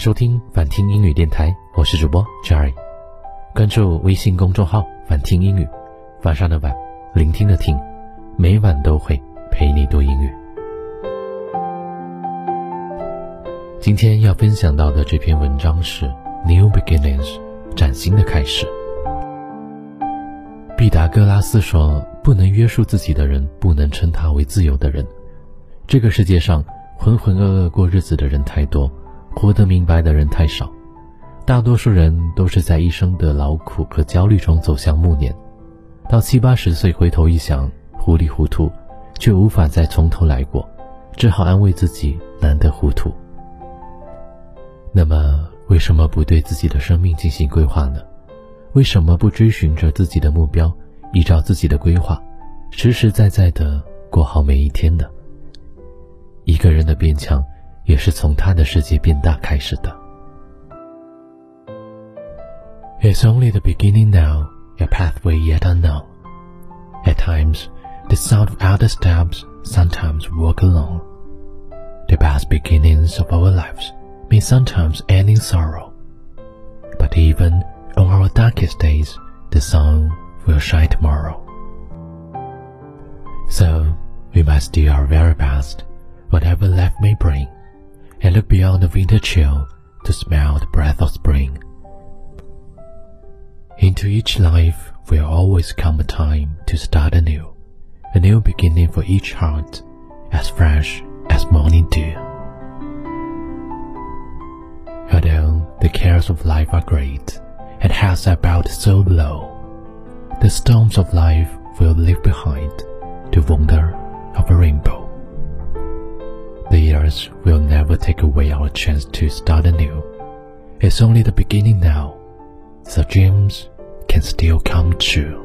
收听反听英语电台，我是主播 Jerry。关注微信公众号“反听英语”，晚上的晚，聆听的听，每晚都会陪你读英语。今天要分享到的这篇文章是《New Beginnings》，崭新的开始。毕达哥拉斯说：“不能约束自己的人，不能称他为自由的人。”这个世界上浑浑噩噩过日子的人太多。活得明白的人太少，大多数人都是在一生的劳苦和焦虑中走向暮年，到七八十岁回头一想，糊里糊涂，却无法再从头来过，只好安慰自己难得糊涂。那么，为什么不对自己的生命进行规划呢？为什么不追寻着自己的目标，依照自己的规划，实实在在的过好每一天呢？一个人的变强。也是从他的世界变大开始的。It's only the beginning now, a pathway yet unknown. At times, the sound of elder steps sometimes walk alone. The best beginnings of our lives may sometimes end in sorrow. But even on our darkest days, the sun will shine tomorrow. So, we must do our very best, whatever life may bring and look beyond the winter chill to smell the breath of spring. Into each life will always come a time to start anew, a new beginning for each heart, as fresh as morning dew. Although the cares of life are great, and hearts are bowed so low, the storms of life will leave behind the wonder of a rainbow. The years will take away our chance to start anew. It's only the beginning now, so dreams can still come true.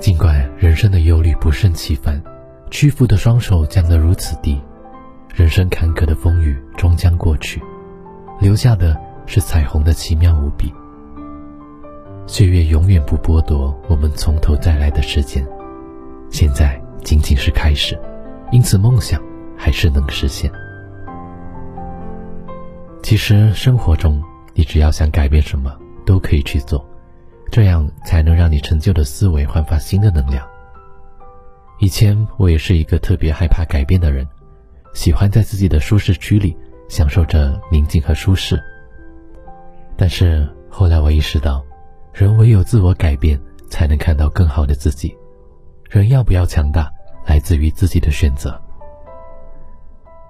尽管人生的忧虑不胜其烦，屈服的双手降得如此低，人生坎坷的风雨终将过去，留下的是彩虹的奇妙无比。岁月永远不剥夺我们从头再来的时间，现在仅仅是开始。因此，梦想还是能实现。其实，生活中你只要想改变什么，都可以去做，这样才能让你陈旧的思维焕发新的能量。以前我也是一个特别害怕改变的人，喜欢在自己的舒适区里享受着宁静和舒适。但是后来我意识到，人唯有自我改变，才能看到更好的自己。人要不要强大？来自于自己的选择。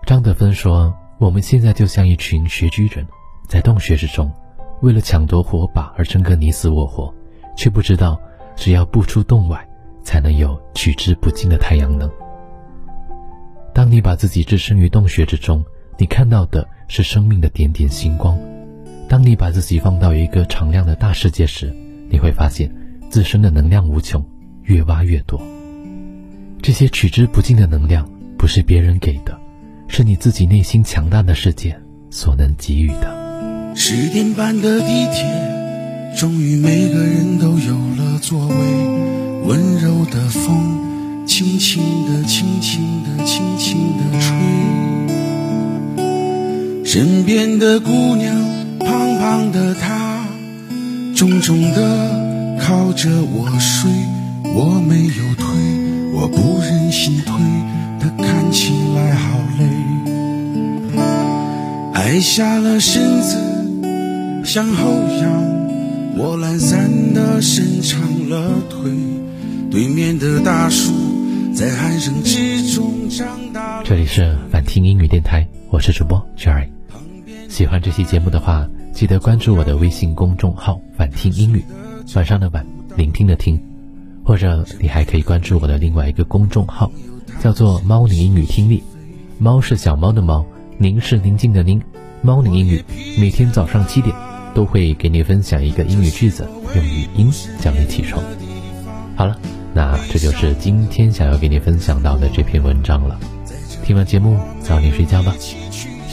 张德芬说：“我们现在就像一群穴居人，在洞穴之中，为了抢夺火把而争个你死我活，却不知道，只要不出洞外，才能有取之不尽的太阳能。当你把自己置身于洞穴之中，你看到的是生命的点点星光；当你把自己放到一个敞亮的大世界时，你会发现自身的能量无穷，越挖越多。”这些取之不尽的能量，不是别人给的，是你自己内心强大的世界所能给予的。十点半的地铁，终于每个人都有了座位。温柔的风，轻轻的、轻轻的、轻轻的吹。身边的姑娘，胖胖的她，重重的靠着我睡，我没有推。我不忍心推，他看起来好累，矮下了身子向后仰，我懒散的伸长了腿。对面的大树在鼾声之中长大。这里是反听英语电台，我是主播 Jerry。喜欢这期节目的话，记得关注我的微信公众号“反听英语”，晚上的晚，聆听的听。或者你还可以关注我的另外一个公众号，叫做“猫宁英语听力”。猫是小猫的猫，宁是宁静的宁。猫宁英语每天早上七点都会给你分享一个英语句子，用语音叫你起床。好了，那这就是今天想要给你分享到的这篇文章了。听完节目，早点睡觉吧，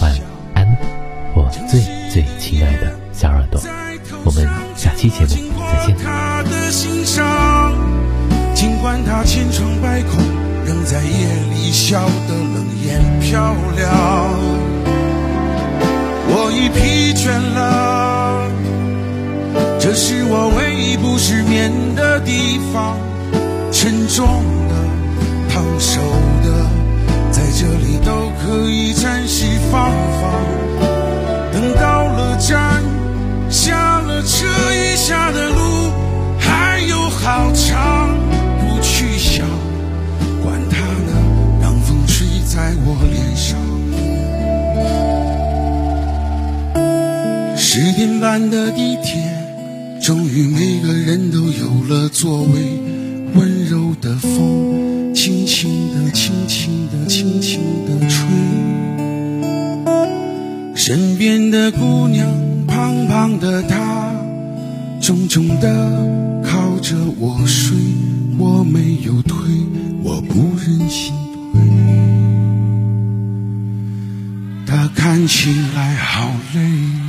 晚安，我最最亲爱的小耳朵。我们下期节目再见。尽管他千疮百孔，仍在夜里笑得冷眼漂亮。我已疲倦了。这是我唯一不失眠的地方，沉重的、烫手的，在这里都可以暂时放。十点半的地铁，终于每个人都有了座位。温柔的风，轻轻地、轻轻地、轻轻地吹。身边的姑娘，胖胖的她，重重地靠着我睡。我没有推，我不忍心推。她看起来好累。